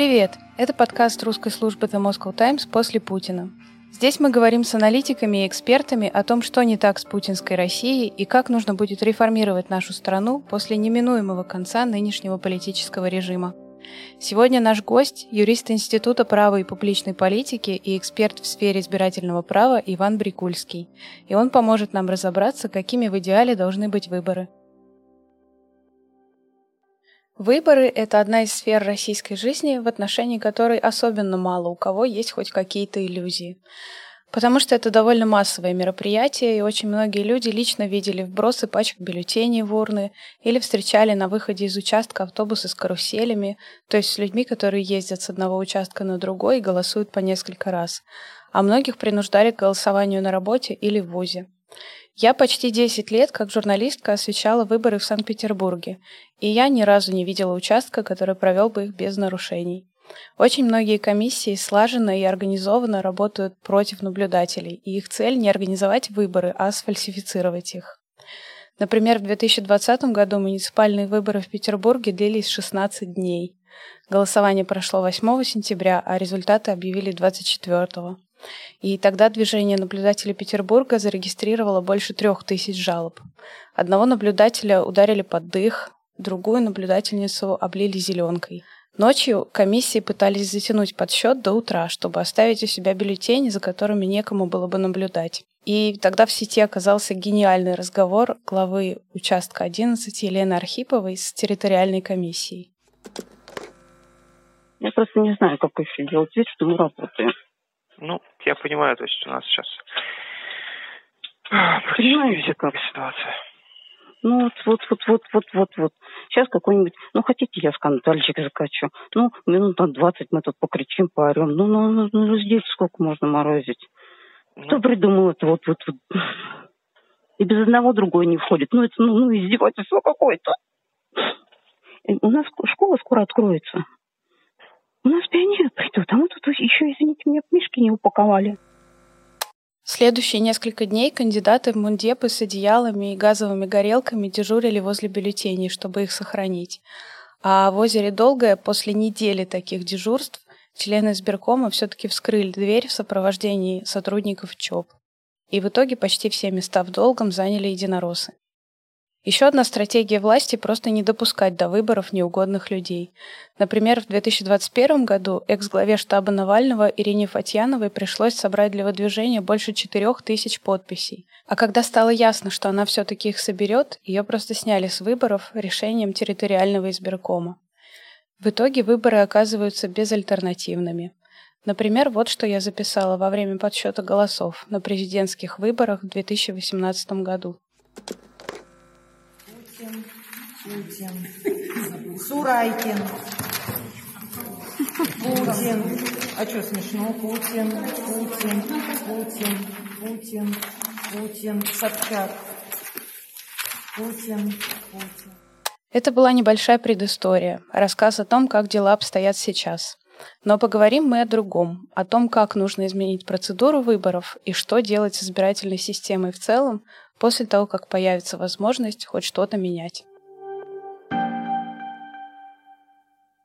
Привет! Это подкаст русской службы The Moscow Times после Путина. Здесь мы говорим с аналитиками и экспертами о том, что не так с путинской Россией и как нужно будет реформировать нашу страну после неминуемого конца нынешнего политического режима. Сегодня наш гость – юрист Института права и публичной политики и эксперт в сфере избирательного права Иван Брикульский. И он поможет нам разобраться, какими в идеале должны быть выборы. Выборы – это одна из сфер российской жизни, в отношении которой особенно мало у кого есть хоть какие-то иллюзии. Потому что это довольно массовое мероприятие, и очень многие люди лично видели вбросы пачек бюллетеней в урны или встречали на выходе из участка автобусы с каруселями, то есть с людьми, которые ездят с одного участка на другой и голосуют по несколько раз. А многих принуждали к голосованию на работе или в ВУЗе. Я почти 10 лет как журналистка освещала выборы в Санкт-Петербурге, и я ни разу не видела участка, который провел бы их без нарушений. Очень многие комиссии слаженно и организованно работают против наблюдателей, и их цель не организовать выборы, а сфальсифицировать их. Например, в 2020 году муниципальные выборы в Петербурге длились 16 дней. Голосование прошло 8 сентября, а результаты объявили 24. И тогда движение наблюдателей Петербурга зарегистрировало больше трех тысяч жалоб. Одного наблюдателя ударили под дых, другую наблюдательницу облили зеленкой – Ночью комиссии пытались затянуть подсчет до утра, чтобы оставить у себя бюллетени, за которыми некому было бы наблюдать. И тогда в сети оказался гениальный разговор главы участка 11 Елены Архиповой с территориальной комиссией. Я просто не знаю, как еще делать вид, что мы работаем. Ну, я понимаю, то есть у нас сейчас Понимаете, как ситуация. Ну вот, вот, вот, вот, вот, вот, вот. Сейчас какой-нибудь, ну хотите, я скандальчик закачу. Ну, минут на двадцать мы тут покричим, поорем. Ну, ну, ну, ну здесь сколько можно морозить? Ну. Кто придумал это вот, вот, вот? И без одного другой не входит. Ну, это, ну, ну издевательство какое-то. У нас школа скоро откроется. У нас пионеры придут, а мы тут еще, извините меня, мишки не упаковали. Следующие несколько дней кандидаты в мундепы с одеялами и газовыми горелками дежурили возле бюллетеней, чтобы их сохранить. А в озере Долгое после недели таких дежурств члены избиркома все-таки вскрыли дверь в сопровождении сотрудников ЧОП. И в итоге почти все места в Долгом заняли единороссы. Еще одна стратегия власти – просто не допускать до выборов неугодных людей. Например, в 2021 году экс-главе штаба Навального Ирине Фатьяновой пришлось собрать для выдвижения больше 4 тысяч подписей. А когда стало ясно, что она все-таки их соберет, ее просто сняли с выборов решением территориального избиркома. В итоге выборы оказываются безальтернативными. Например, вот что я записала во время подсчета голосов на президентских выборах в 2018 году. Путин, Сурайкин, Путин. А что смешно? Путин, Путин, Путин, Путин, Путин, Собчак. Путин, Путин. Это была небольшая предыстория, рассказ о том, как дела обстоят сейчас. Но поговорим мы о другом, о том, как нужно изменить процедуру выборов и что делать с избирательной системой в целом после того, как появится возможность хоть что-то менять.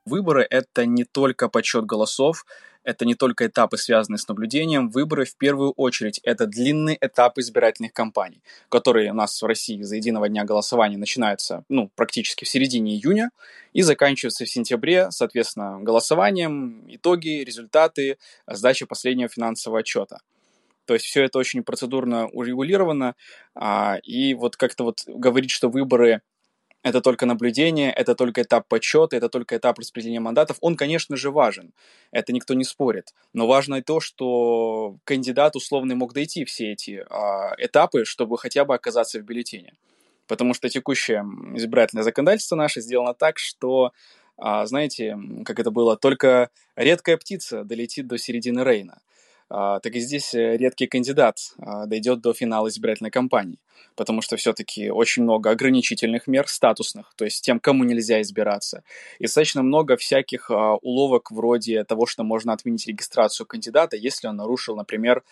Выборы — это не только подсчет голосов, это не только этапы, связанные с наблюдением. Выборы, в первую очередь, это длинный этап избирательных кампаний, которые у нас в России за единого дня голосования начинаются ну, практически в середине июня и заканчиваются в сентябре, соответственно, голосованием, итоги, результаты, сдача последнего финансового отчета. То есть все это очень процедурно урегулировано, а, и вот как-то вот говорить, что выборы это только наблюдение, это только этап подсчета, это только этап распределения мандатов. Он, конечно же, важен. Это никто не спорит. Но важно и то, что кандидат условно мог дойти все эти а, этапы, чтобы хотя бы оказаться в бюллетене. Потому что текущее избирательное законодательство наше сделано так, что, а, знаете, как это было, только редкая птица долетит до середины Рейна. А, так и здесь э, редкий кандидат а, дойдет до финала избирательной кампании, потому что все-таки очень много ограничительных мер статусных, то есть тем, кому нельзя избираться. И достаточно много всяких а, уловок вроде того, что можно отменить регистрацию кандидата, если он нарушил, например,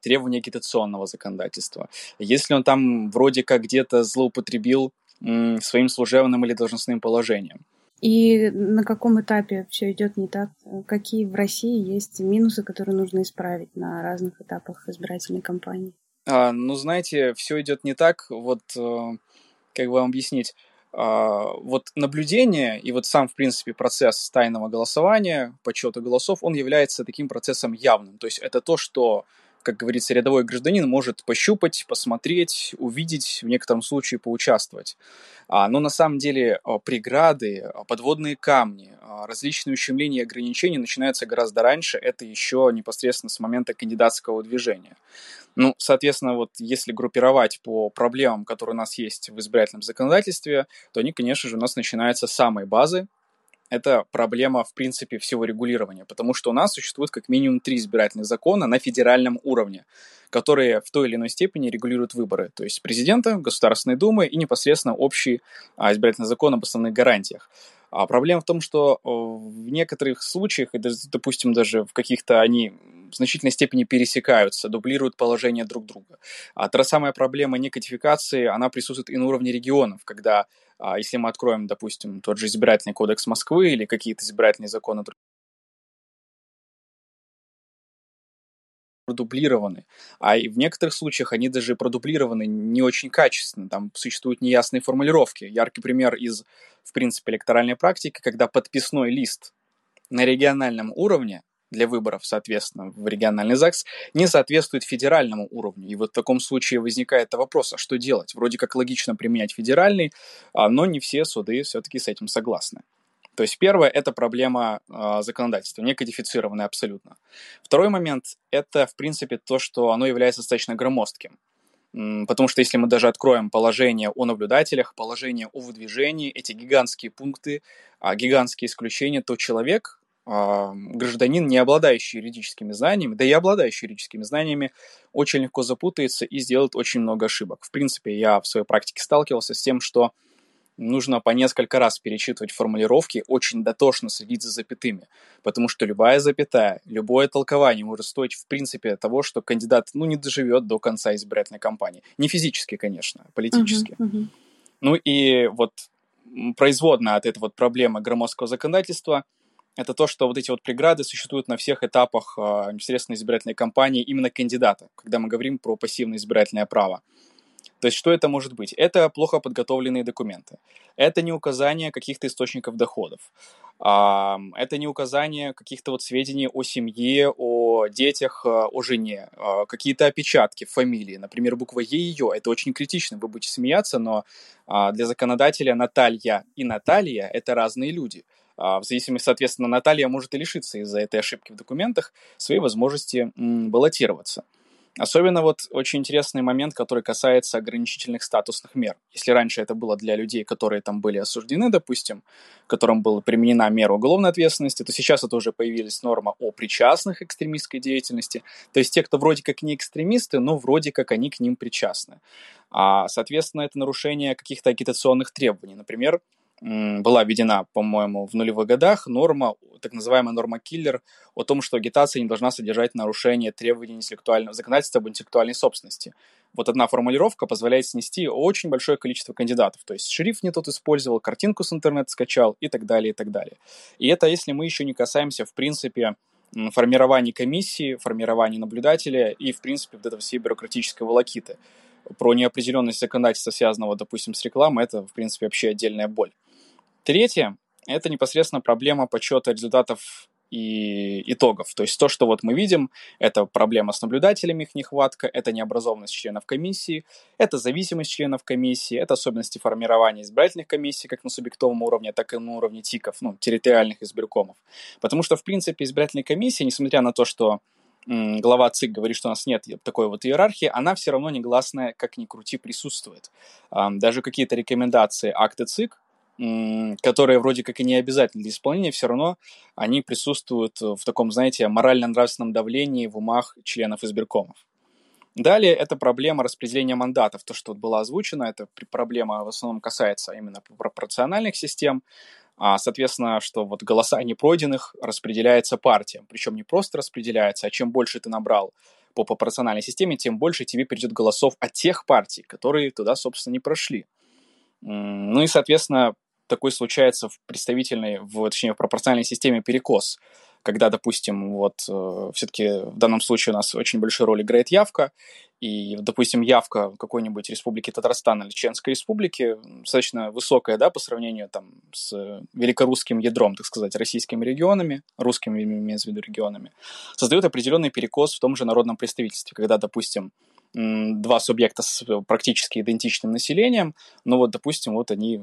требования агитационного законодательства. Если он там вроде как где-то злоупотребил своим служебным или должностным положением. И на каком этапе все идет не так? Какие в России есть минусы, которые нужно исправить на разных этапах избирательной кампании? А, ну, знаете, все идет не так. Вот э, как вам объяснить? А, вот наблюдение и вот сам, в принципе, процесс тайного голосования, подсчета голосов, он является таким процессом явным. То есть это то, что как говорится, рядовой гражданин может пощупать, посмотреть, увидеть, в некотором случае поучаствовать. А, но на самом деле а, преграды, а, подводные камни, различные ущемления и ограничения начинаются гораздо раньше. Это еще непосредственно с момента кандидатского движения. Ну, соответственно, вот если группировать по проблемам, которые у нас есть в избирательном законодательстве, то они, конечно же, у нас начинаются с самой базы, это проблема, в принципе, всего регулирования, потому что у нас существует как минимум три избирательных закона на федеральном уровне, которые в той или иной степени регулируют выборы, то есть президента, Государственной Думы и непосредственно общий а, избирательный закон об основных гарантиях. А проблема в том, что в некоторых случаях, и, допустим, даже в каких-то они в значительной степени пересекаются, дублируют положение друг друга. А та самая проблема некодификации, она присутствует и на уровне регионов, когда, а, если мы откроем, допустим, тот же избирательный кодекс Москвы или какие-то избирательные законы продублированы. А и в некоторых случаях они даже продублированы не очень качественно. Там существуют неясные формулировки. Яркий пример из, в принципе, электоральной практики, когда подписной лист на региональном уровне для выборов, соответственно, в региональный ЗАГС, не соответствует федеральному уровню. И вот в таком случае возникает вопрос, а что делать? Вроде как логично применять федеральный, а, но не все суды все-таки с этим согласны. То есть первое – это проблема э, законодательства, не кодифицированная абсолютно. Второй момент – это, в принципе, то, что оно является достаточно громоздким. Потому что если мы даже откроем положение о наблюдателях, положение о выдвижении, эти гигантские пункты, а, гигантские исключения, то человек, а, гражданин, не обладающий юридическими знаниями, да и обладающий юридическими знаниями, очень легко запутается и сделает очень много ошибок. В принципе, я в своей практике сталкивался с тем, что нужно по несколько раз перечитывать формулировки, очень дотошно следить за запятыми, потому что любая запятая, любое толкование может стоить в принципе того, что кандидат ну, не доживет до конца избирательной кампании. Не физически, конечно, а политически. Uh-huh, uh-huh. Ну и вот производная от этой вот проблемы громоздкого законодательства это то, что вот эти вот преграды существуют на всех этапах э, непосредственно избирательной кампании именно кандидата, когда мы говорим про пассивное избирательное право. То есть что это может быть? Это плохо подготовленные документы. Это не указание каких-то источников доходов. Это не указание каких-то вот сведений о семье, о детях, а, о жене. А, какие-то опечатки фамилии. Например, буква Е ее. Это очень критично. Вы будете смеяться, но а, для законодателя Наталья и Наталья – это разные люди. В зависимости, соответственно, Наталья может и лишиться из-за этой ошибки в документах своей возможности баллотироваться. Особенно вот очень интересный момент, который касается ограничительных статусных мер. Если раньше это было для людей, которые там были осуждены, допустим, которым была применена мера уголовной ответственности, то сейчас это уже появилась норма о причастных экстремистской деятельности. То есть те, кто вроде как не экстремисты, но вроде как они к ним причастны. А, соответственно, это нарушение каких-то агитационных требований. Например, была введена, по-моему, в нулевых годах норма, так называемая норма киллер, о том, что агитация не должна содержать нарушение требований интеллектуального законодательства об интеллектуальной собственности. Вот одна формулировка позволяет снести очень большое количество кандидатов. То есть шрифт не тот использовал, картинку с интернета скачал и так далее, и так далее. И это если мы еще не касаемся, в принципе, формирования комиссии, формирования наблюдателя и, в принципе, вот этого всей бюрократической волокиты. Про неопределенность законодательства, связанного, допустим, с рекламой, это, в принципе, вообще отдельная боль. Третье – это непосредственно проблема подсчета результатов и итогов. То есть то, что вот мы видим, это проблема с наблюдателями, их нехватка, это необразованность членов комиссии, это зависимость членов комиссии, это особенности формирования избирательных комиссий как на субъектовом уровне, так и на уровне ТИКов, ну, территориальных избиркомов. Потому что, в принципе, избирательные комиссии, несмотря на то, что глава ЦИК говорит, что у нас нет такой вот иерархии, она все равно негласная, как ни крути, присутствует. Даже какие-то рекомендации акты ЦИК, которые вроде как и не обязательны для исполнения, все равно они присутствуют в таком, знаете, морально-нравственном давлении в умах членов избиркомов. Далее это проблема распределения мандатов. То, что вот было озвучено, это проблема в основном касается именно пропорциональных систем. А, соответственно, что вот голоса непройденных распределяется партиям. Причем не просто распределяется, а чем больше ты набрал по пропорциональной системе, тем больше тебе придет голосов от тех партий, которые туда, собственно, не прошли. Ну и, соответственно, такой случается в представительной, в, точнее, в пропорциональной системе перекос, когда, допустим, вот э, все-таки в данном случае у нас очень большую роль играет явка, и, допустим, явка какой-нибудь республики Татарстан или Чеченской республики достаточно высокая, да, по сравнению там с великорусским ядром, так сказать, российскими регионами, русскими, имеется в виду регионами, создает определенный перекос в том же народном представительстве, когда, допустим, два субъекта с практически идентичным населением, но вот, допустим, вот они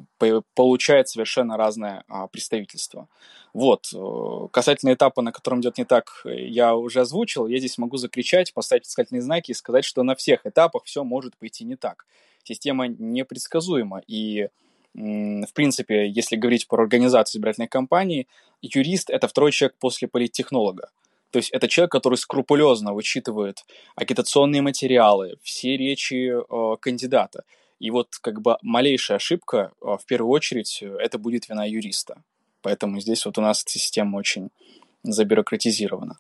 получают совершенно разное а, представительство. Вот. Э, касательно этапа, на котором идет не так, я уже озвучил. Я здесь могу закричать, поставить искательные знаки и сказать, что на всех этапах все может пойти не так. Система непредсказуема. И, в принципе, если говорить про организацию избирательной кампании, юрист — это второй человек после политтехнолога. То есть это человек, который скрупулезно вычитывает агитационные материалы, все речи э, кандидата. И вот как бы малейшая ошибка, э, в первую очередь, это будет вина юриста. Поэтому здесь вот у нас система очень забюрократизирована.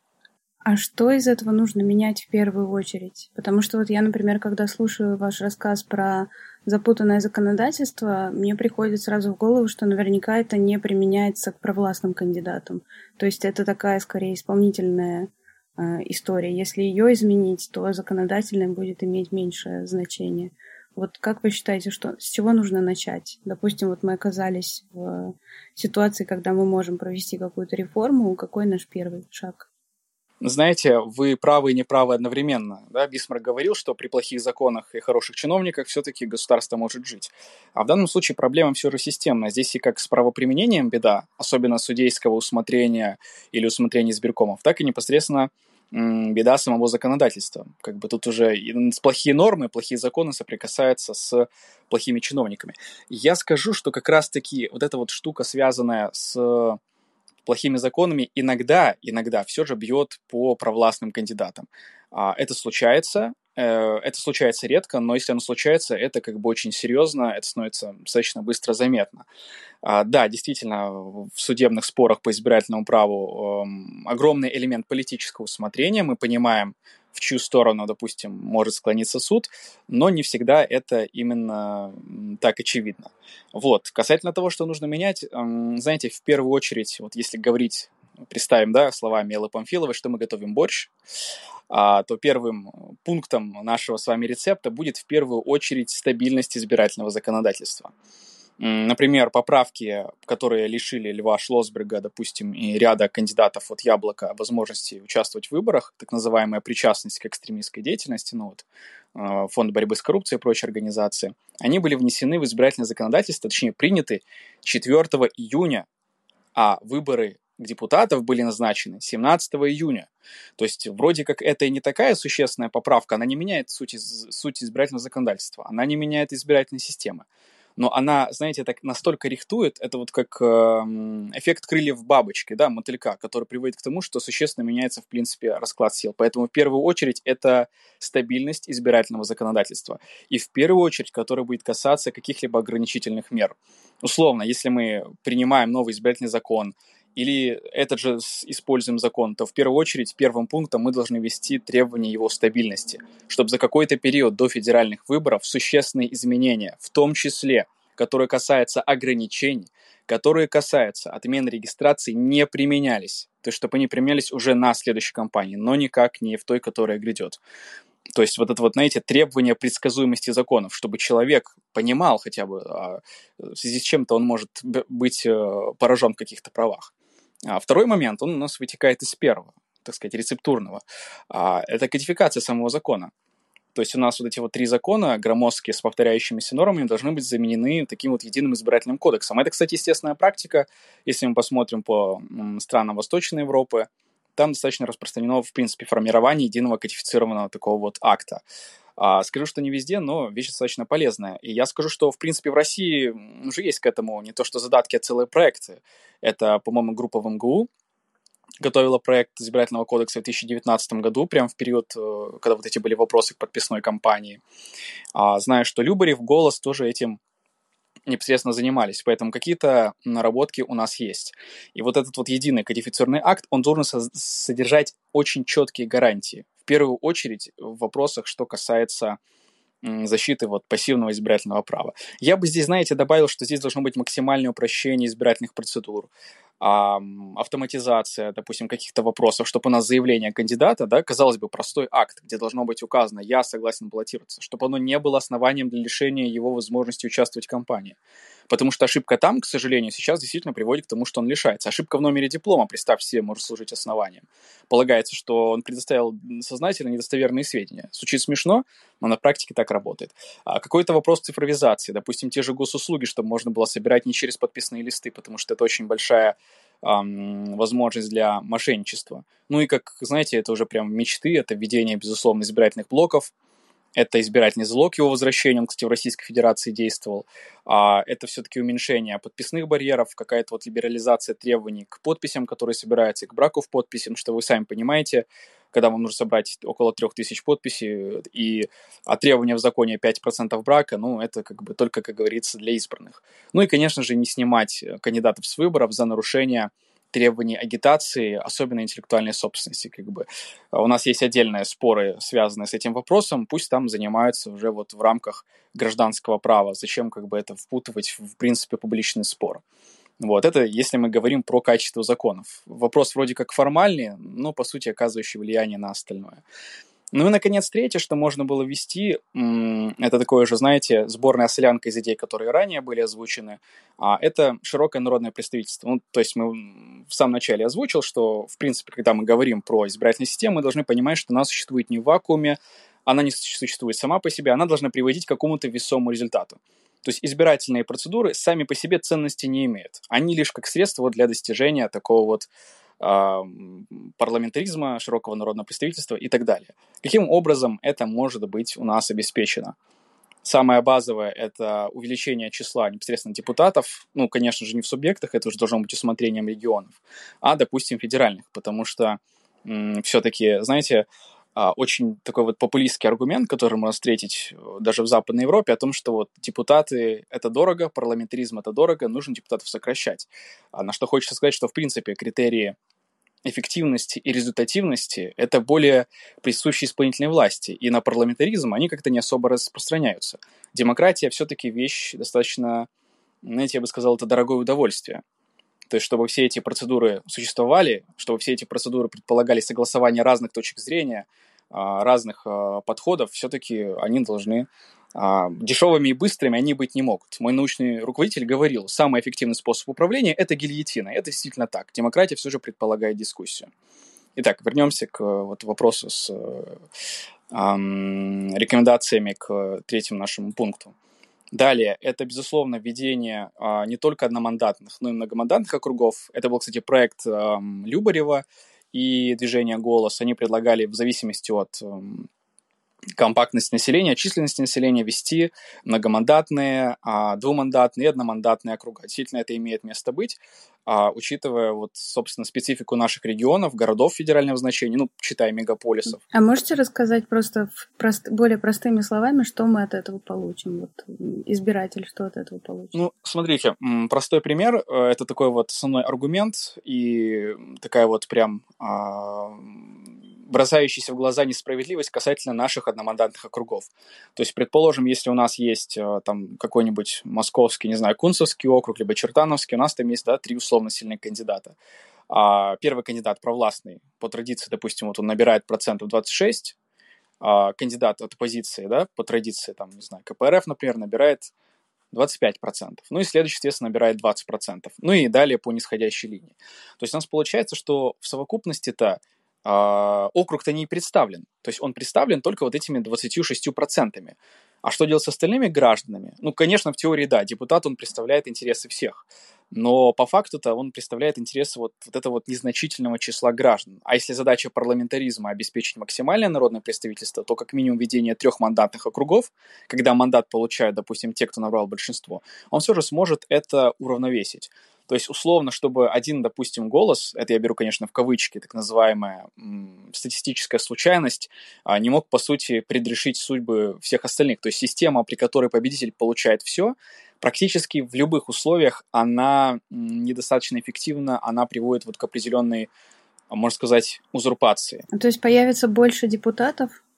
А что из этого нужно менять в первую очередь? Потому что вот я, например, когда слушаю ваш рассказ про запутанное законодательство, мне приходит сразу в голову, что наверняка это не применяется к провластным кандидатам. То есть это такая, скорее, исполнительная э, история. Если ее изменить, то законодательное будет иметь меньшее значение. Вот как вы считаете, что с чего нужно начать? Допустим, вот мы оказались в ситуации, когда мы можем провести какую-то реформу. Какой наш первый шаг? Знаете, вы правы и неправы одновременно. Да? Бисмарк говорил, что при плохих законах и хороших чиновниках все-таки государство может жить. А в данном случае проблема все же системная. Здесь и как с правоприменением беда, особенно судейского усмотрения или усмотрения избиркомов, так и непосредственно беда самого законодательства. Как бы тут уже плохие нормы, плохие законы соприкасаются с плохими чиновниками. Я скажу, что как раз-таки вот эта вот штука, связанная с плохими законами иногда, иногда все же бьет по провластным кандидатам. А, это случается, э, это случается редко, но если оно случается, это как бы очень серьезно, это становится достаточно быстро заметно. А, да, действительно, в судебных спорах по избирательному праву эм, огромный элемент политического усмотрения. Мы понимаем, в чью сторону, допустим, может склониться суд, но не всегда это именно так очевидно. Вот. Касательно того, что нужно менять, знаете, в первую очередь, вот если говорить, представим, да, словами Эллы Памфиловой, что мы готовим борщ, а, то первым пунктом нашего с вами рецепта будет в первую очередь стабильность избирательного законодательства. Например, поправки, которые лишили Льва Шлосберга, допустим, и ряда кандидатов от Яблока возможности участвовать в выборах, так называемая причастность к экстремистской деятельности, ну вот, а, Фонд борьбы с коррупцией и прочие организации, они были внесены в избирательное законодательство, точнее, приняты 4 июня, а выборы депутатов были назначены 17 июня. То есть вроде как это и не такая существенная поправка, она не меняет суть, суть избирательного законодательства, она не меняет избирательной системы но она, знаете, так настолько рихтует, это вот как э, эффект крыльев бабочки, да, мотылька, который приводит к тому, что существенно меняется, в принципе, расклад сил. Поэтому в первую очередь это стабильность избирательного законодательства. И в первую очередь, которая будет касаться каких-либо ограничительных мер. Условно, если мы принимаем новый избирательный закон, или этот же используем закон, то в первую очередь первым пунктом мы должны ввести требования его стабильности, чтобы за какой-то период до федеральных выборов существенные изменения, в том числе, которые касаются ограничений, которые касаются отмены регистрации, не применялись. То есть, чтобы они применялись уже на следующей кампании, но никак не в той, которая грядет. То есть вот это вот, знаете, требование предсказуемости законов, чтобы человек понимал хотя бы, а, в связи с чем-то он может быть э, поражен в каких-то правах. А второй момент, он у нас вытекает из первого, так сказать, рецептурного. А, это кодификация самого закона. То есть у нас вот эти вот три закона громоздкие с повторяющимися нормами должны быть заменены таким вот единым избирательным кодексом. Это, кстати, естественная практика. Если мы посмотрим по странам Восточной Европы, там достаточно распространено, в принципе, формирование единого кодифицированного такого вот акта. А, скажу, что не везде, но вещь достаточно полезная. И я скажу, что, в принципе, в России уже есть к этому не то что задатки, а целые проекты. Это, по-моему, группа в МГУ готовила проект избирательного кодекса в 2019 году, прямо в период, э, когда вот эти были вопросы к подписной кампании. А, знаю, что Любарев, Голос тоже этим непосредственно занимались, поэтому какие-то наработки у нас есть. И вот этот вот единый кодифицированный акт, он должен содержать очень четкие гарантии. В первую очередь в вопросах, что касается защиты вот пассивного избирательного права. Я бы здесь, знаете, добавил, что здесь должно быть максимальное упрощение избирательных процедур автоматизация, допустим, каких-то вопросов, чтобы у нас заявление кандидата, да, казалось бы, простой акт, где должно быть указано «я согласен баллотироваться», чтобы оно не было основанием для лишения его возможности участвовать в кампании. Потому что ошибка там, к сожалению, сейчас действительно приводит к тому, что он лишается. Ошибка в номере диплома, представьте себе, может служить основанием. Полагается, что он предоставил сознательно недостоверные сведения. Звучит смешно, но на практике так работает. А какой-то вопрос цифровизации, допустим, те же госуслуги, чтобы можно было собирать не через подписные листы, потому что это очень большая возможность для мошенничества. Ну и, как знаете, это уже прям мечты, это введение, безусловно, избирательных блоков, это избирательный залог его возвращения, он, кстати, в Российской Федерации действовал. А это все-таки уменьшение подписных барьеров, какая-то вот либерализация требований к подписям, которые собираются, и к браку в подписи, потому что вы сами понимаете, когда вам нужно собрать около 3000 подписей, и а требования в законе 5% брака, ну, это как бы только, как говорится, для избранных. Ну и, конечно же, не снимать кандидатов с выборов за нарушение требований агитации, особенно интеллектуальной собственности. Как бы. А у нас есть отдельные споры, связанные с этим вопросом, пусть там занимаются уже вот в рамках гражданского права. Зачем как бы это впутывать в, в принципе, публичный спор? Вот, это если мы говорим про качество законов. Вопрос вроде как формальный, но, по сути, оказывающий влияние на остальное. Ну и, наконец, третье, что можно было ввести, это такое же, знаете, сборная солянка из идей, которые ранее были озвучены, а это широкое народное представительство. Ну, то есть мы в самом начале озвучил, что, в принципе, когда мы говорим про избирательную систему, мы должны понимать, что она существует не в вакууме, она не существует сама по себе, она должна приводить к какому-то весомому результату. То есть избирательные процедуры сами по себе ценности не имеют. Они лишь как средство для достижения такого вот парламентаризма, широкого народного представительства и так далее. Каким образом это может быть у нас обеспечено? Самое базовое – это увеличение числа непосредственно депутатов, ну, конечно же, не в субъектах, это уже должно быть усмотрением регионов, а, допустим, федеральных, потому что все-таки, знаете, а, очень такой вот популистский аргумент, который можно встретить э, даже в Западной Европе, о том, что вот депутаты — это дорого, парламентаризм — это дорого, нужно депутатов сокращать. А на что хочется сказать, что, в принципе, критерии эффективности и результативности — это более присущие исполнительной власти, и на парламентаризм они как-то не особо распространяются. Демократия все-таки вещь достаточно, знаете, я бы сказал, это дорогое удовольствие. То есть, чтобы все эти процедуры существовали, чтобы все эти процедуры предполагали согласование разных точек зрения, а, разных а, подходов, все-таки они должны а, дешевыми и быстрыми они быть не могут. Мой научный руководитель говорил, самый эффективный способ управления – это гильотина. Это действительно так. Демократия все же предполагает дискуссию. Итак, вернемся к вот, вопросу с эм, рекомендациями к третьему нашему пункту. Далее, это, безусловно, введение а, не только одномандатных, но и многомандатных округов. Это был, кстати, проект а, Любарева и движение «Голос». Они предлагали в зависимости от а, компактность населения, численность населения вести многомандатные, а, двумандатные одномандатные округа. Действительно, это имеет место быть, а, учитывая, вот, собственно, специфику наших регионов, городов федерального значения, ну, читая мегаполисов. А можете рассказать просто прост, более простыми словами, что мы от этого получим? Вот избиратель что от этого получит? Ну, смотрите, простой пример. Э, это такой вот основной аргумент и такая вот прям а, бросающаяся в глаза несправедливость касательно наших одномандатных округов. То есть, предположим, если у нас есть э, там какой-нибудь московский, не знаю, Кунцевский округ, либо Чертановский, у нас там есть, да, три условно сильных кандидата. А первый кандидат провластный, по традиции, допустим, вот он набирает процентов 26, а кандидат от оппозиции, да, по традиции, там, не знаю, КПРФ, например, набирает 25%. Ну и следующий, естественно, набирает 20%. Ну и далее по нисходящей линии. То есть у нас получается, что в совокупности-то округ-то не представлен. То есть он представлен только вот этими 26%. А что делать с остальными гражданами? Ну, конечно, в теории, да, депутат, он представляет интересы всех. Но по факту-то он представляет интересы вот, вот этого вот незначительного числа граждан. А если задача парламентаризма обеспечить максимальное народное представительство, то как минимум введение трех мандатных округов, когда мандат получают, допустим, те, кто набрал большинство, он все же сможет это уравновесить. То есть, условно, чтобы один, допустим, голос, это я беру, конечно, в кавычки, так называемая статистическая случайность, а, не мог, по сути, предрешить судьбы всех остальных. То есть система, при которой победитель получает все, практически в любых условиях она недостаточно эффективна, она приводит вот к определенной, можно сказать, узурпации. То есть появится больше депутатов, А,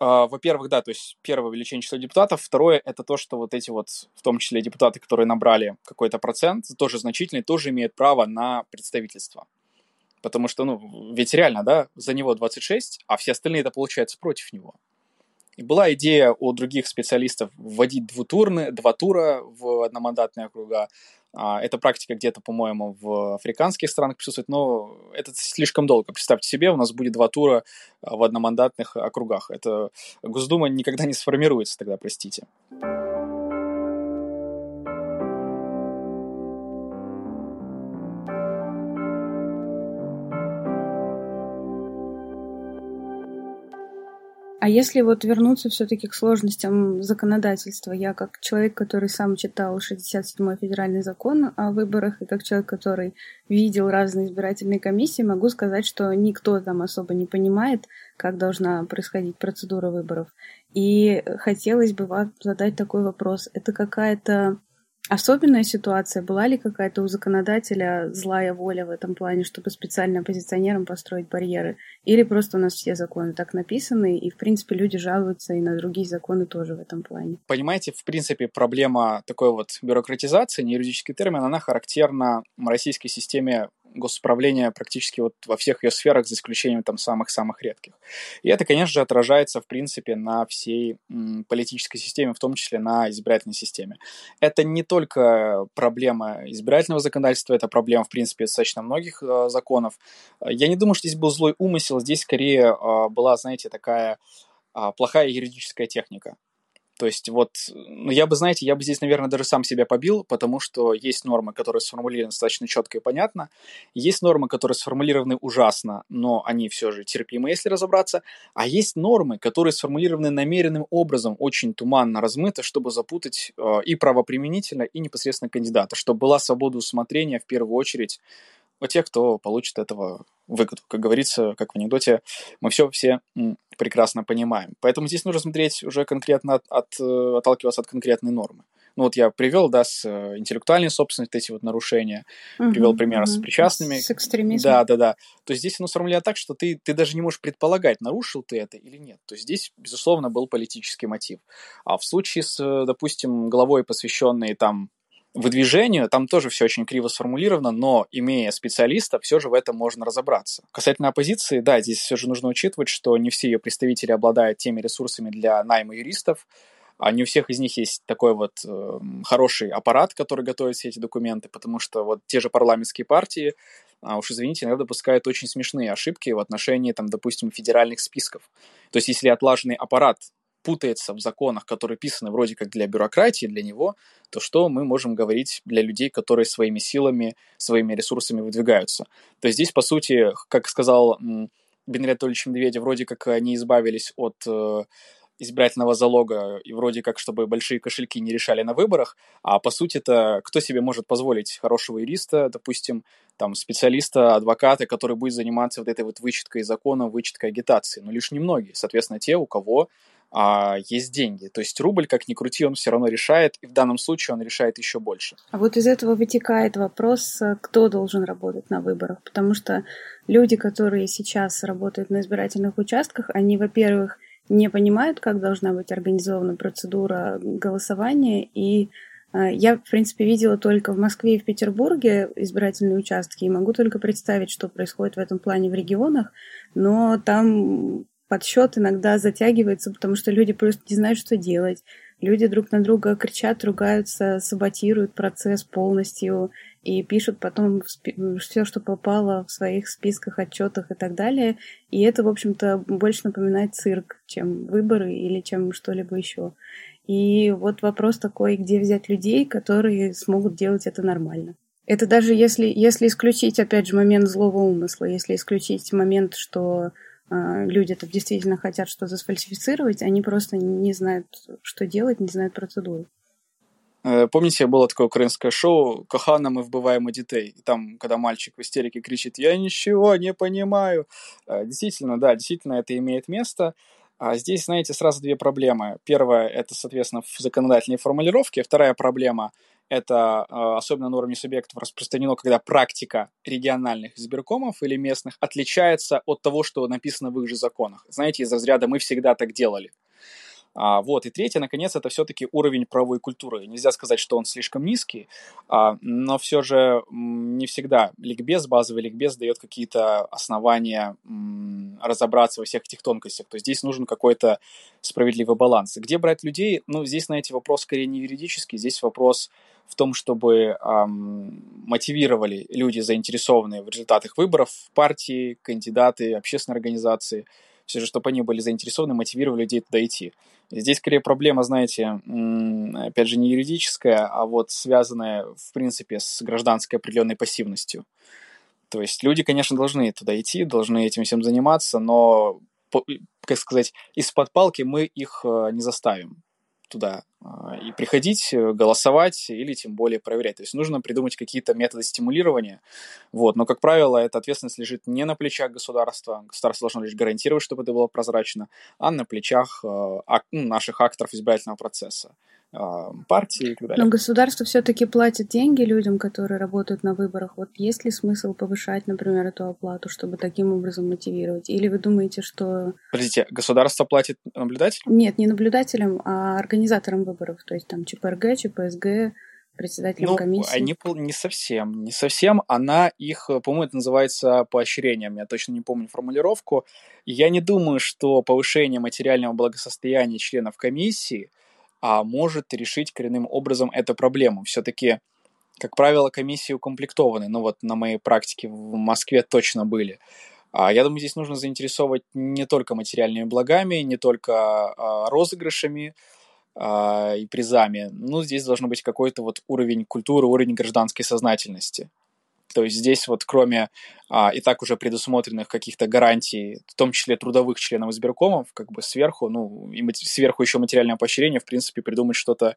во-первых, да, то есть первое увеличение числа депутатов. Второе, это то, что вот эти вот, в том числе депутаты, которые набрали какой-то процент, тоже значительный, тоже имеют право на представительство. Потому что, ну, ведь реально, да, за него 26, а все остальные это получается против него. И была идея у других специалистов вводить двутурны, два тура в одномандатные округа. А, эта практика где-то, по-моему, в африканских странах присутствует, но это слишком долго. Представьте себе, у нас будет два тура в одномандатных округах. Это Госдума никогда не сформируется тогда, простите. А если вот вернуться все-таки к сложностям законодательства, я как человек, который сам читал 67-й федеральный закон о выборах, и как человек, который видел разные избирательные комиссии, могу сказать, что никто там особо не понимает, как должна происходить процедура выборов. И хотелось бы вам задать такой вопрос. Это какая-то Особенная ситуация, была ли какая-то у законодателя злая воля в этом плане, чтобы специально оппозиционерам построить барьеры? Или просто у нас все законы так написаны, и, в принципе, люди жалуются и на другие законы тоже в этом плане? Понимаете, в принципе, проблема такой вот бюрократизации, не юридический термин, она характерна российской системе госуправления практически вот во всех ее сферах, за исключением там самых-самых редких. И это, конечно же, отражается, в принципе, на всей политической системе, в том числе на избирательной системе. Это не только проблема избирательного законодательства, это проблема, в принципе, достаточно многих э, законов. Я не думаю, что здесь был злой умысел, здесь скорее э, была, знаете, такая э, плохая юридическая техника. То есть вот, ну я бы, знаете, я бы здесь, наверное, даже сам себя побил, потому что есть нормы, которые сформулированы достаточно четко и понятно, есть нормы, которые сформулированы ужасно, но они все же терпимы, если разобраться, а есть нормы, которые сформулированы намеренным образом, очень туманно размыто, чтобы запутать э, и правоприменительно, и непосредственно кандидата, чтобы была свобода усмотрения в первую очередь у тех, кто получит этого выгоду. Как говорится, как в анекдоте, мы все все прекрасно понимаем. Поэтому здесь нужно смотреть уже конкретно от, от, э, отталкиваться от конкретной нормы. Ну вот я привел, да, с э, интеллектуальной собственностью эти вот нарушения, угу, привел пример угу. с причастными. С экстремизмом. Да, да, да. То есть здесь оно сформулировано так, что ты, ты даже не можешь предполагать, нарушил ты это или нет. То есть здесь, безусловно, был политический мотив. А в случае с, э, допустим, главой, посвященной там выдвижению, там тоже все очень криво сформулировано, но имея специалиста, все же в этом можно разобраться. Касательно оппозиции, да, здесь все же нужно учитывать, что не все ее представители обладают теми ресурсами для найма юристов, а не у всех из них есть такой вот э, хороший аппарат, который готовит все эти документы, потому что вот те же парламентские партии, а уж извините, иногда допускают очень смешные ошибки в отношении, там, допустим, федеральных списков. То есть, если отлаженный аппарат путается в законах, которые писаны вроде как для бюрократии, для него, то что мы можем говорить для людей, которые своими силами, своими ресурсами выдвигаются? То есть здесь, по сути, как сказал Бенрий Анатольевич Медведев, вроде как они избавились от э, избирательного залога, и вроде как, чтобы большие кошельки не решали на выборах, а по сути это кто себе может позволить хорошего юриста, допустим, там, специалиста, адвоката, который будет заниматься вот этой вот вычеткой закона, вычеткой агитации? Ну, лишь немногие. Соответственно, те, у кого а, есть деньги. То есть рубль, как ни крути, он все равно решает, и в данном случае он решает еще больше. А вот из этого вытекает вопрос, э, кто должен работать на выборах, потому что люди, которые сейчас работают на избирательных участках, они, во-первых, не понимают, как должна быть организована процедура голосования, и э, я, в принципе, видела только в Москве и в Петербурге избирательные участки, и могу только представить, что происходит в этом плане в регионах, но там подсчет иногда затягивается, потому что люди просто не знают, что делать. Люди друг на друга кричат, ругаются, саботируют процесс полностью и пишут потом все, что попало в своих списках, отчетах и так далее. И это, в общем-то, больше напоминает цирк, чем выборы или чем что-либо еще. И вот вопрос такой, где взять людей, которые смогут делать это нормально. Это даже если, если исключить, опять же, момент злого умысла, если исключить момент, что люди-то действительно хотят что-то сфальсифицировать, они просто не знают, что делать, не знают процедуру. Э, помните, было такое украинское шоу «Кохана, мы вбиваем у детей». И там, когда мальчик в истерике кричит «Я ничего не понимаю». Э, действительно, да, действительно это имеет место. А здесь, знаете, сразу две проблемы. Первая – это, соответственно, в законодательной формулировке. Вторая проблема это э, особенно на уровне субъектов распространено, когда практика региональных избиркомов или местных отличается от того, что написано в их же законах. Знаете, из разряда «мы всегда так делали». А, вот. И третье, наконец, это все-таки уровень правовой культуры. Нельзя сказать, что он слишком низкий, а, но все же не всегда ликбез, базовый ликбез дает какие-то основания разобраться во всех этих тонкостях. То есть здесь нужен какой-то справедливый баланс. Где брать людей? Ну, здесь, знаете, вопрос скорее не юридический, здесь вопрос в том, чтобы эм, мотивировали люди, заинтересованные в результатах выборов, партии, кандидаты, общественные организации, все же, чтобы они были заинтересованы, мотивировали людей туда идти. Здесь скорее проблема, знаете, опять же, не юридическая, а вот связанная, в принципе, с гражданской определенной пассивностью. То есть люди, конечно, должны туда идти, должны этим всем заниматься, но, как сказать, из-под палки мы их э, не заставим туда и приходить, э, голосовать или тем более проверять. То есть нужно придумать какие-то методы стимулирования. Вот. Но, как правило, эта ответственность лежит не на плечах государства. Государство должно лишь гарантировать, чтобы это было прозрачно, а на плечах э, ну, наших акторов избирательного процесса. А, партии и так далее. Но государство все-таки платит деньги людям, которые работают на выборах. Вот есть ли смысл повышать, например, эту оплату, чтобы таким образом мотивировать? Или вы думаете, что... Подождите, государство платит наблюдателям? Нет, не наблюдателям, а организаторам выборов. То есть там ЧПРГ, ЧПСГ, председателям ну, комиссии? они не совсем. Не совсем. Она их, по-моему, это называется поощрением. Я точно не помню формулировку. Я не думаю, что повышение материального благосостояния членов комиссии – а может решить коренным образом эту проблему. Все-таки, как правило, комиссии укомплектованы. Ну вот на моей практике в Москве точно были. А я думаю, здесь нужно заинтересовывать не только материальными благами, не только а, розыгрышами и призами. Ну, здесь должен быть какой-то вот уровень культуры, уровень гражданской сознательности. То есть здесь вот кроме а, и так уже предусмотренных каких-то гарантий, в том числе трудовых членов избиркомов, как бы сверху, ну, и сверху еще материальное поощрение, в принципе, придумать что-то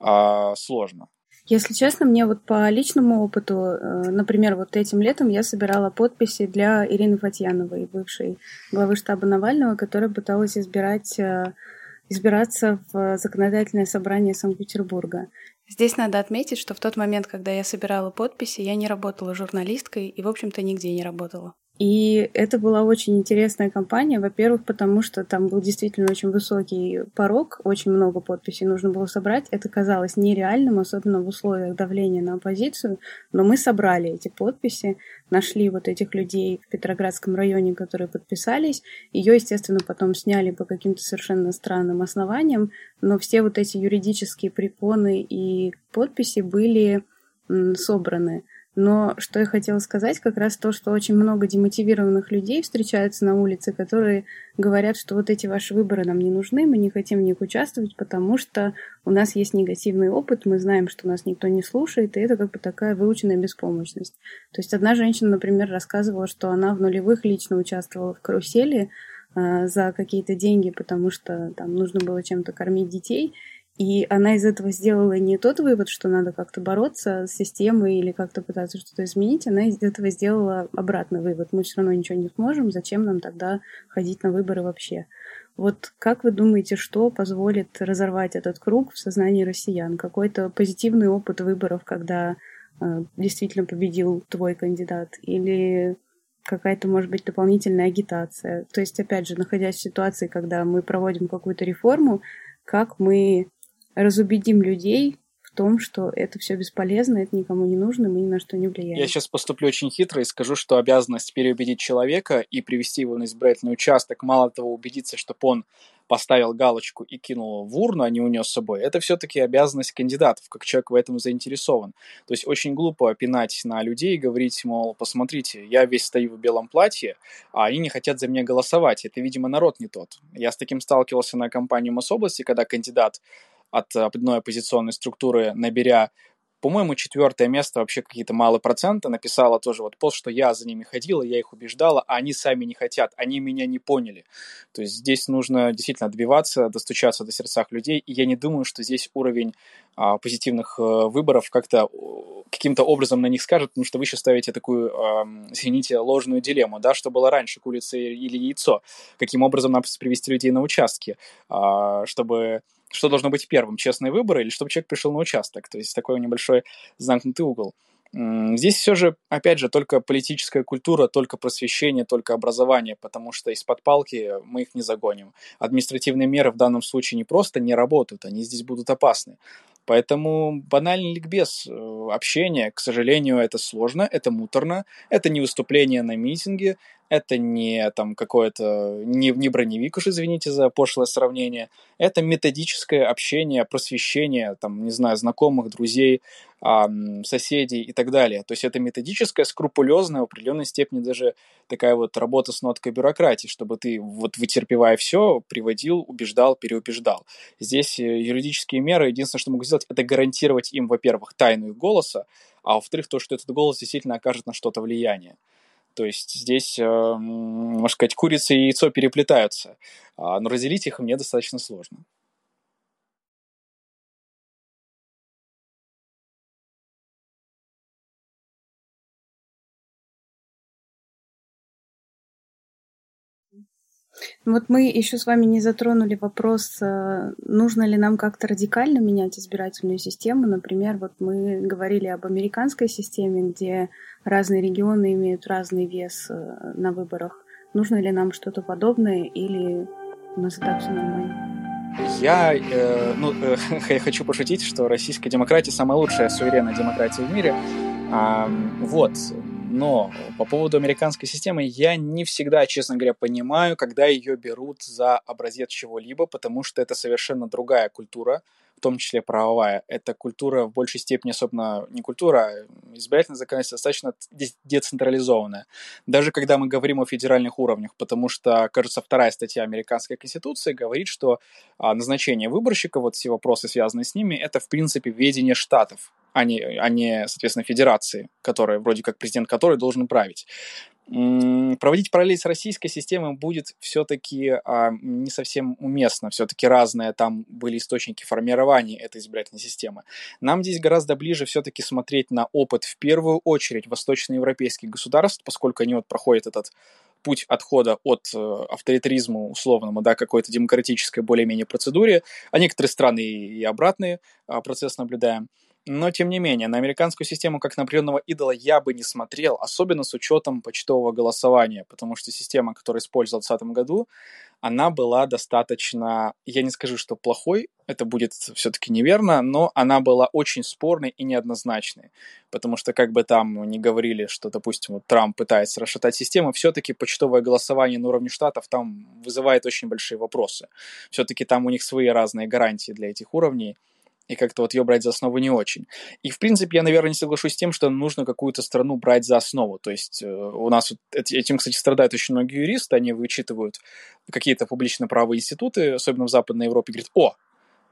а, сложно. Если честно, мне вот по личному опыту, э, например, вот этим летом я собирала подписи для Ирины Фатьяновой, бывшей главы штаба Навального, которая пыталась избирать э, избираться в законодательное собрание Санкт-Петербурга. Здесь надо отметить, что в тот момент, когда я собирала подписи, я не работала журналисткой и, в общем-то, нигде не работала. И это была очень интересная кампания, во-первых, потому что там был действительно очень высокий порог, очень много подписей нужно было собрать. Это казалось нереальным, особенно в условиях давления на оппозицию, но мы собрали эти подписи, нашли вот этих людей в Петроградском районе, которые подписались. Ее, естественно, потом сняли по каким-то совершенно странным основаниям, но все вот эти юридические препоны и подписи были собраны. Но что я хотела сказать, как раз то, что очень много демотивированных людей встречаются на улице, которые говорят, что вот эти ваши выборы нам не нужны, мы не хотим в них участвовать, потому что у нас есть негативный опыт, мы знаем, что нас никто не слушает, и это как бы такая выученная беспомощность. То есть одна женщина, например, рассказывала, что она в нулевых лично участвовала в карусели, а, за какие-то деньги, потому что там нужно было чем-то кормить детей. И она из этого сделала не тот вывод, что надо как-то бороться с системой или как-то пытаться что-то изменить, она из этого сделала обратный вывод. Мы все равно ничего не сможем, зачем нам тогда ходить на выборы вообще? Вот как вы думаете, что позволит разорвать этот круг в сознании россиян? Какой-то позитивный опыт выборов, когда э, действительно победил твой кандидат? Или какая-то, может быть, дополнительная агитация? То есть, опять же, находясь в ситуации, когда мы проводим какую-то реформу, как мы разубедим людей в том, что это все бесполезно, это никому не нужно, мы ни на что не влияем. Я сейчас поступлю очень хитро и скажу, что обязанность переубедить человека и привести его на избирательный участок, мало того, убедиться, чтобы он поставил галочку и кинул в урну, а не унес с собой, это все-таки обязанность кандидатов, как человек в этом заинтересован. То есть очень глупо пинать на людей и говорить, мол, посмотрите, я весь стою в белом платье, а они не хотят за меня голосовать. Это, видимо, народ не тот. Я с таким сталкивался на кампании Мособласти, когда кандидат от одной оппозиционной структуры, наберя по-моему, четвертое место, вообще какие-то малые проценты, написала тоже вот пост, что я за ними ходила, я их убеждала, а они сами не хотят, они меня не поняли. То есть здесь нужно действительно отбиваться, достучаться до сердцах людей, и я не думаю, что здесь уровень а, позитивных а, выборов как-то каким-то образом на них скажет, потому что вы сейчас ставите такую, а, извините, ложную дилемму, да, что было раньше, курица или яйцо, каким образом нам привести людей на участки, а, чтобы что должно быть первым, честные выборы или чтобы человек пришел на участок. То есть такой небольшой замкнутый угол. Здесь все же, опять же, только политическая культура, только просвещение, только образование, потому что из-под палки мы их не загоним. Административные меры в данном случае не просто не работают, они здесь будут опасны. Поэтому банальный ликбез, э, общение, к сожалению, это сложно, это муторно, это не выступление на митинге, это не там какое-то, не, не броневик уж, извините за пошлое сравнение, это методическое общение, просвещение, там, не знаю, знакомых, друзей, соседей и так далее. То есть это методическая, скрупулезная, в определенной степени даже такая вот работа с ноткой бюрократии, чтобы ты, вот вытерпевая все, приводил, убеждал, переубеждал. Здесь э, юридические меры, единственное, что могу сделать, это гарантировать им, во-первых, тайну их голоса, а во-вторых, то, что этот голос действительно окажет на что-то влияние. То есть здесь, э, можно сказать, курица и яйцо переплетаются, а, но разделить их мне достаточно сложно. Вот мы еще с вами не затронули вопрос, э, нужно ли нам как-то радикально менять избирательную систему. Например, вот мы говорили об американской системе, где разные регионы имеют разный вес э, на выборах. Нужно ли нам что-то подобное или у нас и так все нормально? Я, э, ну, э, я хочу пошутить, что российская демократия самая лучшая суверенная демократия в мире. А, вот, но по поводу американской системы я не всегда, честно говоря, понимаю, когда ее берут за образец чего-либо, потому что это совершенно другая культура, в том числе правовая. Это культура в большей степени, особенно не культура, а избирательное законодательство достаточно децентрализованное. Даже когда мы говорим о федеральных уровнях, потому что, кажется, вторая статья американской конституции говорит, что а, назначение выборщика, вот все вопросы, связанные с ними, это, в принципе, ведение штатов а не, а не, соответственно, федерации, которая, вроде как президент которой должен править. Проводить параллель с российской системой будет все-таки а, не совсем уместно. Все-таки разные там были источники формирования этой избирательной системы. Нам здесь гораздо ближе все-таки смотреть на опыт в первую очередь восточноевропейских государств, поскольку они вот проходят этот путь отхода от э, авторитаризма условному, да, какой-то демократической более-менее процедуре, а некоторые страны и обратный а, процесс наблюдаем. Но, тем не менее, на американскую систему как на определенного идола я бы не смотрел, особенно с учетом почтового голосования, потому что система, которую использовал в 2020 году, она была достаточно, я не скажу, что плохой, это будет все-таки неверно, но она была очень спорной и неоднозначной, потому что как бы там не говорили, что, допустим, вот Трамп пытается расшатать систему, все-таки почтовое голосование на уровне штатов там вызывает очень большие вопросы. Все-таки там у них свои разные гарантии для этих уровней, и как-то вот ее брать за основу не очень. И, в принципе, я, наверное, не соглашусь с тем, что нужно какую-то страну брать за основу. То есть э, у нас вот этим, кстати, страдают очень многие юристы, они вычитывают какие-то публично-правые институты, особенно в Западной Европе, говорят, о,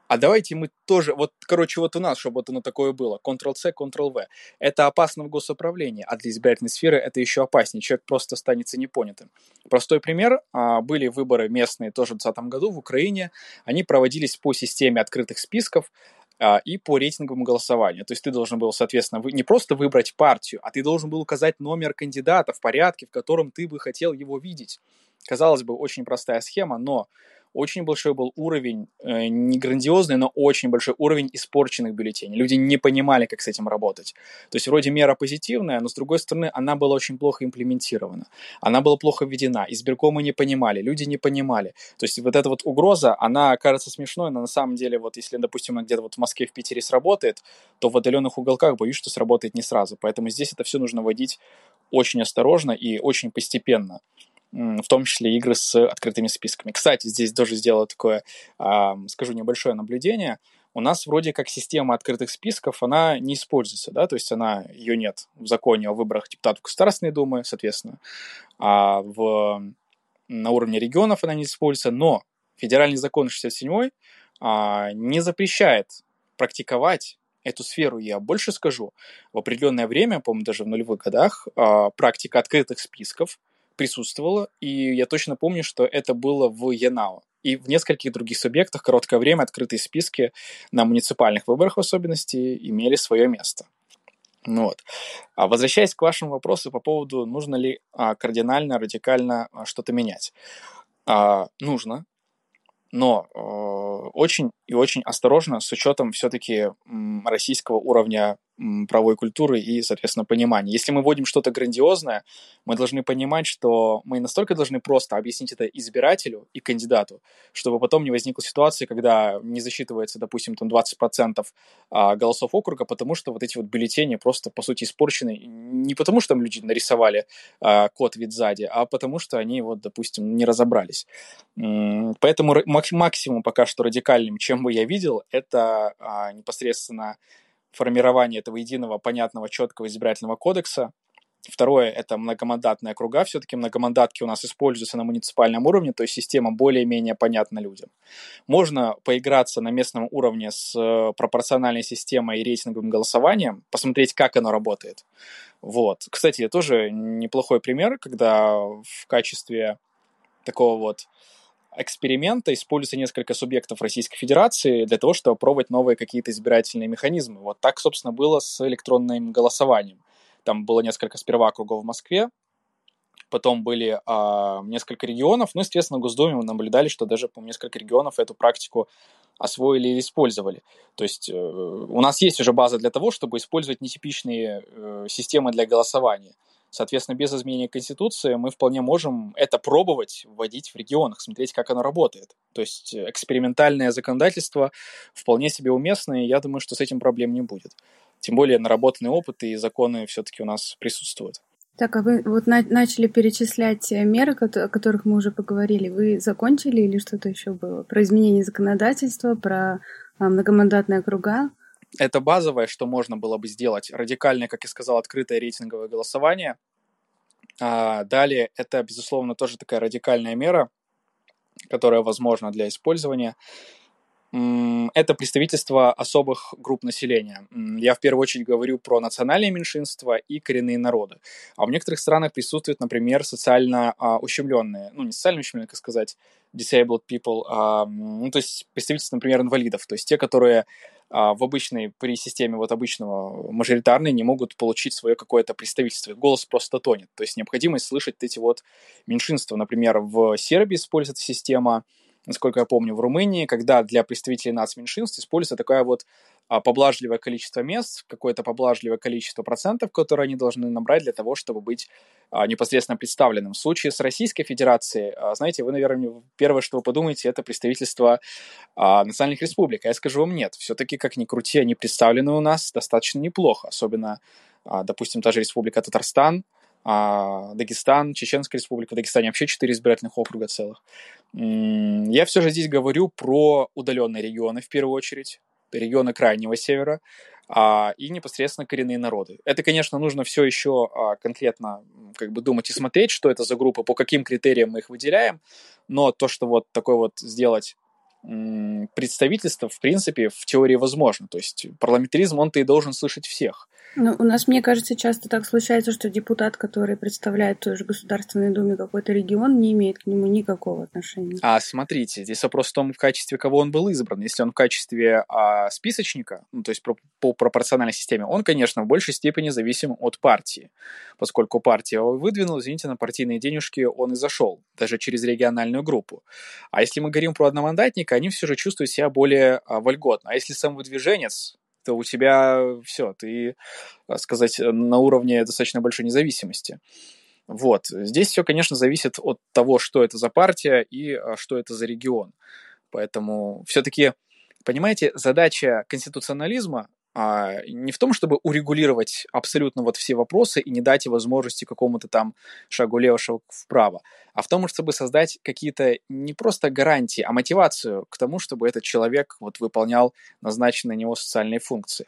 а давайте мы тоже, вот, короче, вот у нас, чтобы вот оно такое было, Ctrl-C, Ctrl-V. Это опасно в госуправлении, а для избирательной сферы это еще опаснее, человек просто останется непонятым. Простой пример, а, были выборы местные тоже в 2020 году в Украине, они проводились по системе открытых списков, и по рейтинговому голосованию. То есть ты должен был, соответственно, не просто выбрать партию, а ты должен был указать номер кандидата в порядке, в котором ты бы хотел его видеть. Казалось бы, очень простая схема, но очень большой был уровень, э, не грандиозный, но очень большой уровень испорченных бюллетеней. Люди не понимали, как с этим работать. То есть вроде мера позитивная, но с другой стороны она была очень плохо имплементирована. Она была плохо введена. Избиркомы не понимали, люди не понимали. То есть вот эта вот угроза, она кажется смешной, но на самом деле вот если, допустим, она где-то вот в Москве, в Питере сработает, то в отдаленных уголках боюсь, что сработает не сразу. Поэтому здесь это все нужно вводить очень осторожно и очень постепенно в том числе игры с открытыми списками. Кстати, здесь тоже сделаю такое, скажу, небольшое наблюдение. У нас вроде как система открытых списков, она не используется, да, то есть она, ее нет в законе о выборах депутатов Государственной Думы, соответственно, а в, на уровне регионов она не используется, но федеральный закон 67 а, не запрещает практиковать эту сферу. Я больше скажу, в определенное время, по-моему, даже в нулевых годах, а, практика открытых списков присутствовало, и я точно помню, что это было в Янао. И в нескольких других субъектах короткое время открытые списки на муниципальных выборах в особенности имели свое место. Ну вот. А возвращаясь к вашему вопросу по поводу, нужно ли а, кардинально, радикально а, что-то менять. А, нужно. но э, очень и очень осторожно с учетом все-таки российского уровня правовой культуры и, соответственно, понимания. Если мы вводим что-то грандиозное, мы должны понимать, что мы настолько должны просто объяснить это избирателю и кандидату, чтобы потом не возникла ситуация, когда не засчитывается, допустим, там 20% а, голосов округа, потому что вот эти вот бюллетени просто, по сути, испорчены не потому, что там люди нарисовали а, код вид сзади, а потому что они, вот, допустим, не разобрались. Поэтому максимум пока что радикальным, чем бы я видел, это а, непосредственно формирование этого единого, понятного, четкого избирательного кодекса. Второе – это многомандатные округа. Все-таки многомандатки у нас используются на муниципальном уровне, то есть система более-менее понятна людям. Можно поиграться на местном уровне с э, пропорциональной системой и рейтинговым голосованием, посмотреть, как оно работает. Вот. Кстати, тоже неплохой пример, когда в качестве такого вот эксперимента используется несколько субъектов Российской Федерации для того, чтобы пробовать новые какие-то избирательные механизмы. Вот так, собственно, было с электронным голосованием. Там было несколько сперва округов в Москве, потом были а, несколько регионов, ну, естественно, в Госдуме мы наблюдали, что даже, по несколько регионов эту практику освоили или использовали. То есть э, у нас есть уже база для того, чтобы использовать нетипичные э, системы для голосования. Соответственно, без изменения Конституции мы вполне можем это пробовать вводить в регионах, смотреть, как оно работает. То есть э, экспериментальное законодательство вполне себе уместно, и я думаю, что с этим проблем не будет. Тем более наработанный опыт и законы все-таки у нас присутствуют. Так, а вы вот на- начали перечислять э, меры, о которых мы уже поговорили. Вы закончили или что-то еще было? Про изменение законодательства, про а, многомандатные округа? Это базовое, что можно было бы сделать. Радикальное, как я сказал, открытое рейтинговое голосование. А далее, это, безусловно, тоже такая радикальная мера, которая возможна для использования. Это представительство особых групп населения. Я в первую очередь говорю про национальные меньшинства и коренные народы. А в некоторых странах присутствуют, например, социально а, ущемленные, ну не социально ущемленные, как сказать, disabled people, а, ну то есть представительство, например, инвалидов, то есть те, которые а, в обычной, при системе вот обычного мажоритарной не могут получить свое какое-то представительство. Голос просто тонет. То есть необходимость слышать эти вот меньшинства. Например, в Сербии используется система, насколько я помню, в Румынии, когда для представителей нацменьшинств используется такая вот поблажливое количество мест, какое-то поблажливое количество процентов, которые они должны набрать для того, чтобы быть а, непосредственно представленным. В случае с Российской Федерацией, а, знаете, вы, наверное, первое, что вы подумаете, это представительство национальных республик. А я скажу вам нет. Все-таки, как ни крути, они представлены у нас достаточно неплохо. Особенно, допустим, та же Республика Татарстан, Дагестан, Чеченская республика, в Дагестане вообще четыре избирательных округа целых. Я все же здесь говорю про удаленные регионы в первую очередь регионы Крайнего Севера а, и непосредственно коренные народы. Это, конечно, нужно все еще а, конкретно как бы думать и смотреть, что это за группы, по каким критериям мы их выделяем, но то, что вот такой вот сделать представительство, в принципе, в теории возможно. То есть парламентаризм, он-то и должен слышать всех. Ну, у нас, мне кажется, часто так случается, что депутат, который представляет той же Государственной Думе какой-то регион, не имеет к нему никакого отношения. А смотрите, здесь вопрос в том, в качестве кого он был избран. Если он в качестве а, списочника, ну, то есть по, по пропорциональной системе, он, конечно, в большей степени зависим от партии. Поскольку партия его выдвинула, извините, на партийные денежки он и зашел, даже через региональную группу. А если мы говорим про одномандатника, они все же чувствуют себя более а, вольготно. А если сам выдвиженец, то у тебя все, ты, так сказать, на уровне достаточно большой независимости. Вот. Здесь все, конечно, зависит от того, что это за партия и а, что это за регион. Поэтому все-таки, понимаете, задача конституционализма а, не в том, чтобы урегулировать абсолютно вот все вопросы и не дать возможности какому-то там шагу лево, шагу вправо, а в том, чтобы создать какие-то не просто гарантии, а мотивацию к тому, чтобы этот человек вот выполнял назначенные на него социальные функции.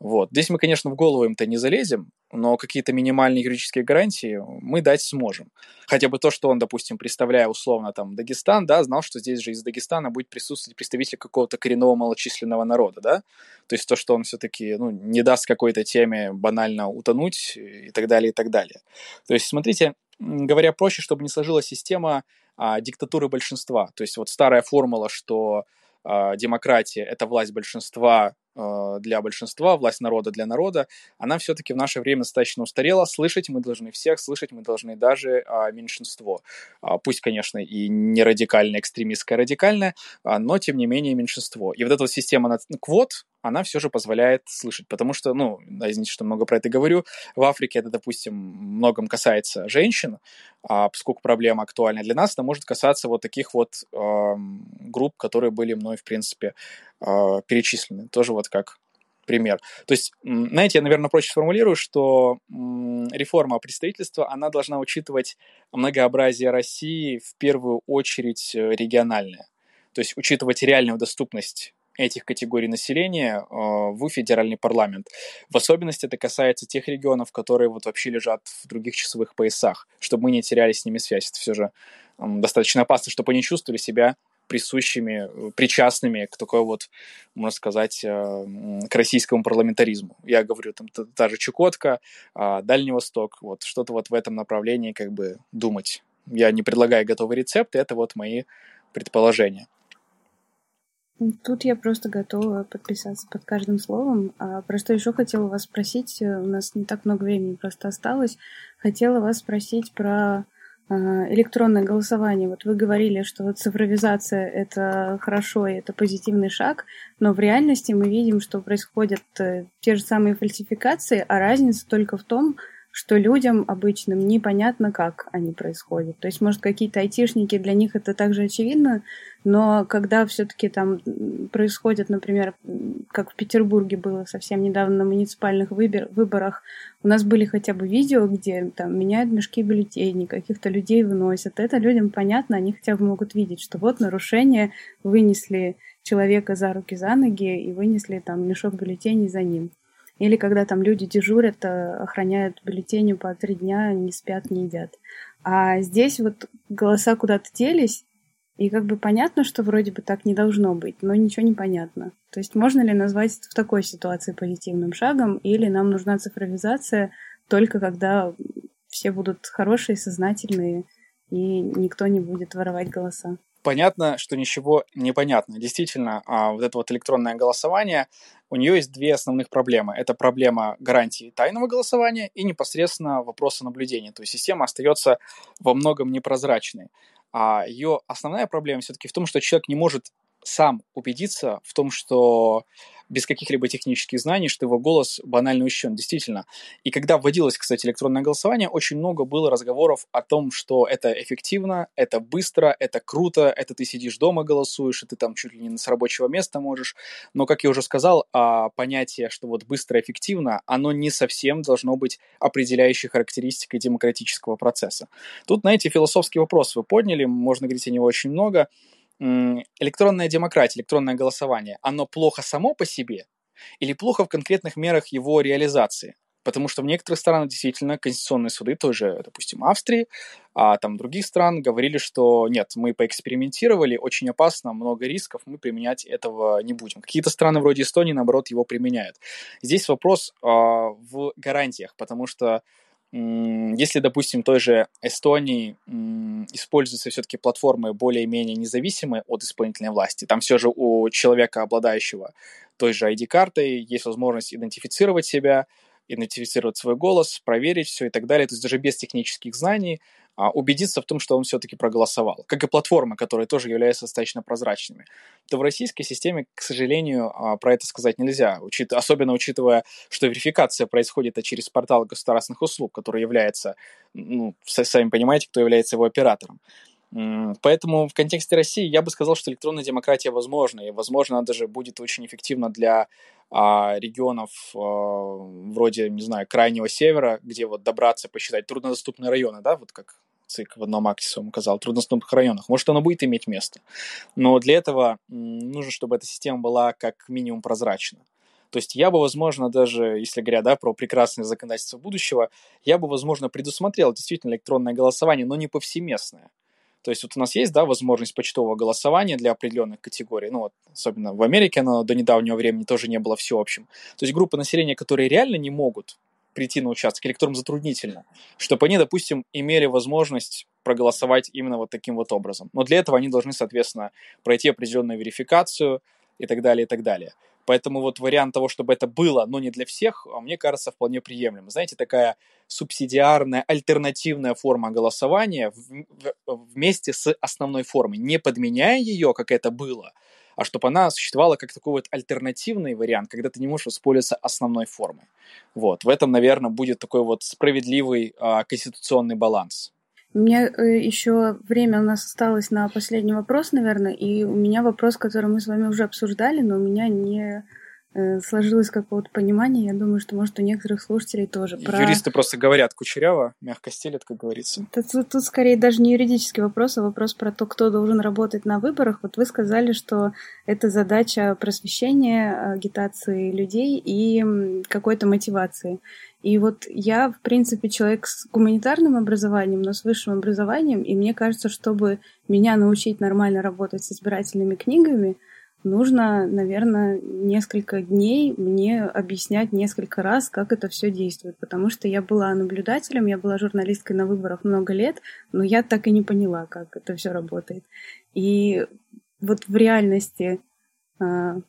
Вот. Здесь мы, конечно, в голову им-то не залезем, но какие-то минимальные юридические гарантии мы дать сможем. Хотя бы то, что он, допустим, представляя условно там Дагестан, да, знал, что здесь же из Дагестана будет присутствовать представитель какого-то коренного малочисленного народа, да, то есть то, что он все-таки ну, не даст какой-то теме банально утонуть и так далее, и так далее. То есть, смотрите, говоря проще, чтобы не сложилась система а, диктатуры большинства. То есть вот старая формула, что а, демократия — это власть большинства для большинства, власть народа для народа, она все-таки в наше время достаточно устарела. Слышать мы должны всех, слышать мы должны даже а, меньшинство. А, пусть, конечно, и не радикальное, экстремистское, радикальное, а, но, тем не менее, меньшинство. И вот эта вот система квот, она все же позволяет слышать. Потому что, ну, извините, что много про это говорю, в Африке это, допустим, многом касается женщин, а поскольку проблема актуальна для нас, это может касаться вот таких вот э, групп, которые были мной, в принципе, э, перечислены. Тоже вот как пример. То есть, знаете, я, наверное, проще сформулирую, что реформа представительства, она должна учитывать многообразие России в первую очередь э, региональное. То есть учитывать реальную доступность этих категорий населения э, в федеральный парламент. В особенности это касается тех регионов, которые вот вообще лежат в других часовых поясах, чтобы мы не теряли с ними связь. Это все же достаточно опасно, чтобы они чувствовали себя присущими, э, причастными к такой вот, можно сказать, э, к российскому парламентаризму. Я говорю, там та же Чукотка, а, Дальний Восток, вот что-то вот в этом направлении как бы думать. Я не предлагаю готовый рецепт, это вот мои предположения. Тут я просто готова подписаться под каждым словом. А про что еще хотела вас спросить, э, у нас не так много времени просто осталось. Хотела вас спросить про электронное голосование. Вот вы говорили, что цифровизация — это хорошо, и это позитивный шаг, но в реальности мы видим, что происходят э, те же самые фальсификации, а разница только в том, что людям обычным непонятно, как они происходят. То есть, может, какие-то айтишники, для них это также очевидно, но когда все-таки там происходит, например, как в Петербурге было совсем недавно на муниципальных выбор, выборах, у нас были хотя бы видео, где там меняют мешки бюллетеней, каких-то людей выносят. Это людям понятно, они хотя бы могут видеть, что вот нарушение, вынесли человека за руки, за ноги и вынесли там мешок бюллетеней за ним. Или когда там люди дежурят, э, охраняют бюллетени по три дня, не спят, не едят. А здесь вот голоса куда-то делись, и как бы понятно, что вроде бы так не должно быть, но ничего не понятно. То есть можно ли назвать в такой ситуации позитивным шагом, или нам нужна цифровизация только когда все будут хорошие, сознательные, и никто не будет воровать голоса? Понятно, что ничего не понятно. Действительно, а, вот это вот электронное голосование, у нее есть две основных проблемы. Это проблема гарантии тайного голосования и непосредственно вопроса наблюдения. То есть система остается во многом непрозрачной. А ее основная проблема все-таки в том, что человек не может сам убедиться в том, что без каких-либо технических знаний, что его голос банально учтен, действительно. И когда вводилось, кстати, электронное голосование, очень много было разговоров о том, что это эффективно, это быстро, это круто, это ты сидишь дома голосуешь, и ты там чуть ли не с рабочего места можешь. Но, как я уже сказал, а, понятие, что вот быстро, эффективно, оно не совсем должно быть определяющей характеристикой демократического процесса. Тут, знаете, философский вопрос вы подняли, можно говорить о него очень много электронная демократия, электронное голосование, оно плохо само по себе или плохо в конкретных мерах его реализации? Потому что в некоторых странах действительно конституционные суды, тоже, допустим, Австрии, а там других стран говорили, что нет, мы поэкспериментировали, очень опасно, много рисков, мы применять этого не будем. Какие-то страны вроде Эстонии, наоборот, его применяют. Здесь вопрос э, в гарантиях, потому что если, допустим, той же Эстонии используются все-таки платформы более-менее независимые от исполнительной власти, там все же у человека, обладающего той же ID-картой, есть возможность идентифицировать себя, идентифицировать свой голос, проверить все и так далее. То есть даже без технических знаний убедиться в том, что он все-таки проголосовал. Как и платформы, которые тоже являются достаточно прозрачными. То в российской системе, к сожалению, а, про это сказать нельзя. Учит... Особенно учитывая, что верификация происходит через портал государственных услуг, который является, ну, сами понимаете, кто является его оператором. Поэтому в контексте России я бы сказал, что электронная демократия возможна, и, возможно, она даже будет очень эффективна для а, регионов а, вроде, не знаю, крайнего севера, где вот добраться, посчитать труднодоступные районы, да, вот как ЦИК в одном акте своем указал, труднодоступных районах. Может, оно будет иметь место. Но для этого нужно, чтобы эта система была как минимум прозрачна. То есть я бы, возможно, даже, если говоря да, про прекрасное законодательство будущего, я бы, возможно, предусмотрел действительно электронное голосование, но не повсеместное. То есть вот у нас есть, да, возможность почтового голосования для определенных категорий, ну вот, особенно в Америке оно до недавнего времени тоже не было всеобщим. То есть группы населения, которые реально не могут прийти на участок, или которым затруднительно, чтобы они, допустим, имели возможность проголосовать именно вот таким вот образом. Но для этого они должны, соответственно, пройти определенную верификацию и так далее, и так далее. Поэтому вот вариант того, чтобы это было, но не для всех, а мне кажется вполне приемлемым. Знаете, такая субсидиарная, альтернативная форма голосования вместе с основной формой, не подменяя ее, как это было, а чтобы она существовала как такой вот альтернативный вариант, когда ты не можешь воспользоваться основной формой. Вот, в этом, наверное, будет такой вот справедливый а, конституционный баланс. У меня э, еще время у нас осталось на последний вопрос, наверное, и у меня вопрос, который мы с вами уже обсуждали, но у меня не сложилось какого-то понимания. Я думаю, что, может, у некоторых слушателей тоже. Про... Юристы просто говорят кучеряво, мягко стелят, как говорится. Тут, тут, тут скорее даже не юридический вопрос, а вопрос про то, кто должен работать на выборах. Вот вы сказали, что это задача просвещения, агитации людей и какой-то мотивации. И вот я, в принципе, человек с гуманитарным образованием, но с высшим образованием, и мне кажется, чтобы меня научить нормально работать с избирательными книгами – нужно, наверное, несколько дней мне объяснять несколько раз, как это все действует, потому что я была наблюдателем, я была журналисткой на выборах много лет, но я так и не поняла, как это все работает. И вот в реальности а,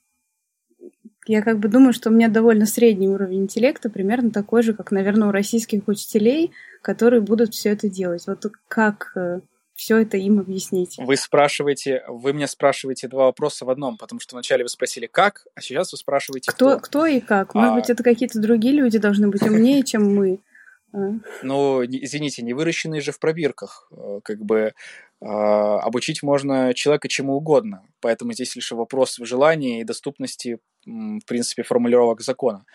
я как бы думаю, что у меня довольно средний уровень интеллекта, примерно такой же, как, наверное, у российских учителей, которые будут все это делать. Вот как э, все это им объяснить. Вы спрашиваете, вы меня спрашиваете два вопроса в одном, потому что вначале вы спросили как, а сейчас вы спрашиваете кто. Кто, кто и как? Может а... быть, это какие-то другие люди должны быть умнее, чем мы. А. Ну, извините, не выращенные же в пробирках. Э, как бы а, обучить можно человека чему угодно. Поэтому здесь лишь вопрос в желании и доступности, в принципе, формулировок закона.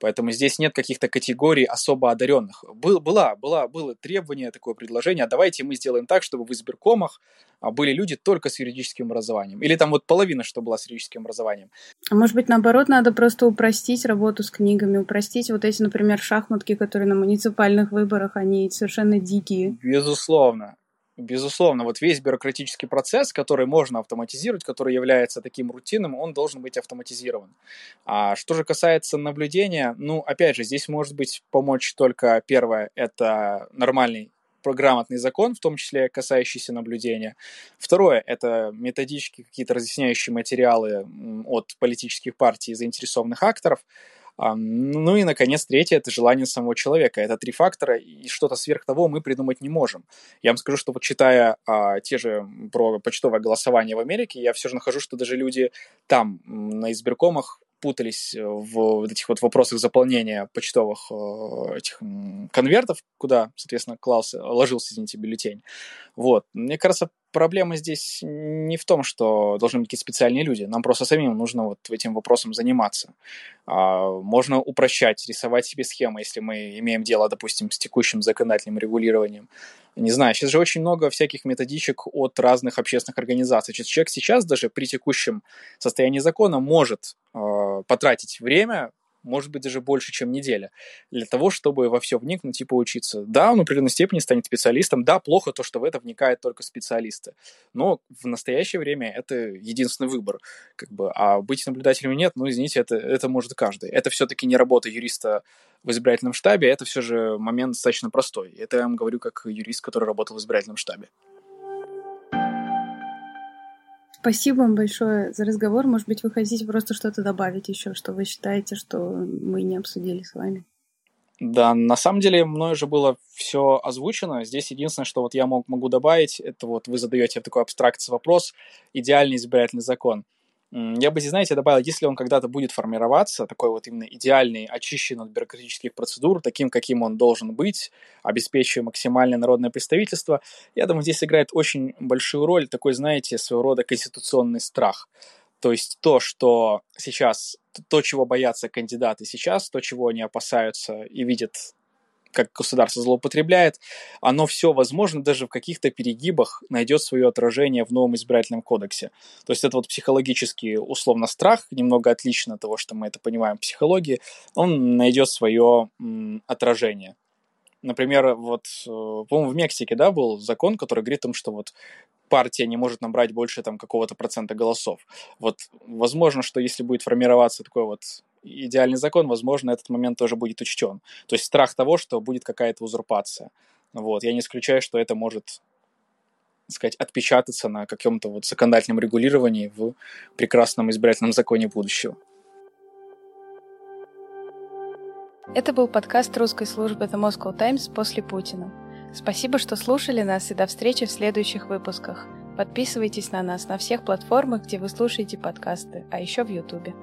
Поэтому здесь нет каких-то категорий особо одаренных. Был, была, была, было требование, такое предложение, а давайте мы сделаем так, чтобы в избиркомах а, были люди только с юридическим образованием. Или там вот половина, что была с юридическим образованием. А может быть, наоборот, надо просто упростить работу с книгами, упростить вот эти, например, шахматки, которые на муниципальных выборах, они совершенно дикие. Безусловно. Безусловно, вот весь бюрократический процесс, который можно автоматизировать, который является таким рутинным, он должен быть автоматизирован. А что же касается наблюдения, ну, опять же, здесь может быть помочь только первое, это нормальный грамотный закон, в том числе касающийся наблюдения. Второе – это методические какие-то разъясняющие материалы от политических партий и заинтересованных акторов. Ну и, наконец, третье – это желание самого человека. Это три фактора, и что-то сверх того мы придумать не можем. Я вам скажу, что вот читая а, те же про почтовое голосование в Америке, я все же нахожу, что даже люди там, на избиркомах, путались э, в этих вот вопросах заполнения почтовых э, этих конвертов, куда, соответственно, клался, ложился, извините, бюллетень. Вот. Мне кажется, проблема здесь не в том, что должны быть какие-то специальные люди. Нам просто самим нужно вот этим вопросом заниматься. А, можно упрощать, рисовать себе схемы, если мы имеем дело, допустим, с текущим законодательным регулированием. Не знаю, сейчас же очень много всяких методичек от разных общественных организаций. Человек сейчас даже при текущем состоянии закона может э, потратить время может быть, даже больше, чем неделя, для того, чтобы во все вникнуть и поучиться. Да, он в определенной степени станет специалистом, да, плохо то, что в это вникают только специалисты, но в настоящее время это единственный выбор, как бы, а быть наблюдателем нет, ну, извините, это, это может каждый. Это все-таки не работа юриста в избирательном штабе, это все же момент достаточно простой. Это я вам говорю как юрист, который работал в избирательном штабе. Спасибо вам большое за разговор. Может быть, вы хотите просто что-то добавить еще, что вы считаете, что мы не обсудили с вами? Да, на самом деле мною же было все озвучено. Здесь единственное, что вот я мог, могу добавить, это вот вы задаете такой абстракции вопрос «идеальный избирательный закон». Я бы здесь, знаете, добавил, если он когда-то будет формироваться, такой вот именно идеальный, очищенный от бюрократических процедур, таким, каким он должен быть, обеспечивая максимальное народное представительство, я думаю, здесь играет очень большую роль такой, знаете, своего рода конституционный страх. То есть то, что сейчас, то, чего боятся кандидаты сейчас, то, чего они опасаются и видят как государство злоупотребляет, оно все, возможно, даже в каких-то перегибах найдет свое отражение в новом избирательном кодексе. То есть это вот психологический, условно, страх, немного отлично от того, что мы это понимаем в психологии, он найдет свое м, отражение. Например, вот, э, по-моему, в Мексике, да, был закон, который говорит о том, что вот партия не может набрать больше там какого-то процента голосов. Вот возможно, что если будет формироваться такой вот идеальный закон, возможно, этот момент тоже будет учтен. То есть страх того, что будет какая-то узурпация. Вот. Я не исключаю, что это может сказать, отпечататься на каком-то вот законодательном регулировании в прекрасном избирательном законе будущего. Это был подкаст русской службы The Moscow Times после Путина. Спасибо, что слушали нас и до встречи в следующих выпусках. Подписывайтесь на нас на всех платформах, где вы слушаете подкасты, а еще в Ютубе.